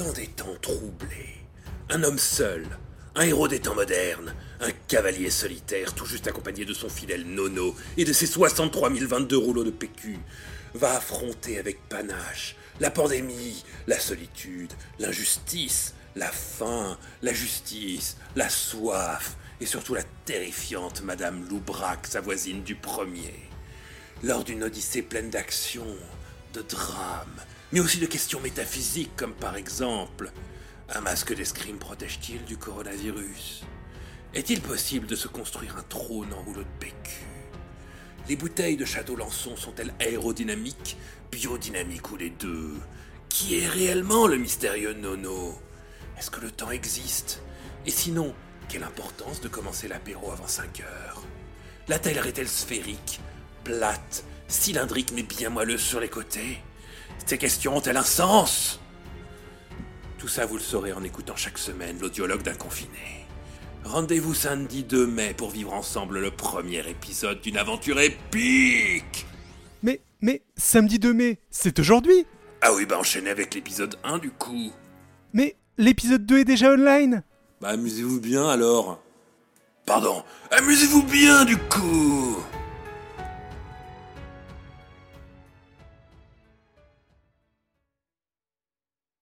Dans des temps troublés, un homme seul, un héros des temps modernes, un cavalier solitaire tout juste accompagné de son fidèle Nono et de ses 63 022 rouleaux de PQ, va affronter avec panache la pandémie, la solitude, l'injustice, la faim, la justice, la soif et surtout la terrifiante Madame Loubrac, sa voisine du premier. Lors d'une odyssée pleine d'action, de drames, mais aussi de questions métaphysiques comme par exemple un masque d'escrime protège-t-il du coronavirus? Est-il possible de se construire un trône en rouleau de PQ Les bouteilles de Château Lançon sont-elles aérodynamiques, biodynamiques ou les deux? Qui est réellement le mystérieux Nono? Est-ce que le temps existe? Et sinon, quelle importance de commencer l'apéro avant 5 heures? La taille est-elle sphérique, plate, cylindrique mais bien moelleuse sur les côtés? Ces questions ont-elles un sens? Tout ça, vous le saurez en écoutant chaque semaine l'audiologue d'un confiné. Rendez-vous samedi 2 mai pour vivre ensemble le premier épisode d'une aventure épique Mais, mais, samedi 2 mai, c'est aujourd'hui Ah oui, bah enchaînez avec l'épisode 1 du coup. Mais l'épisode 2 est déjà online Bah amusez-vous bien alors. Pardon, amusez-vous bien du coup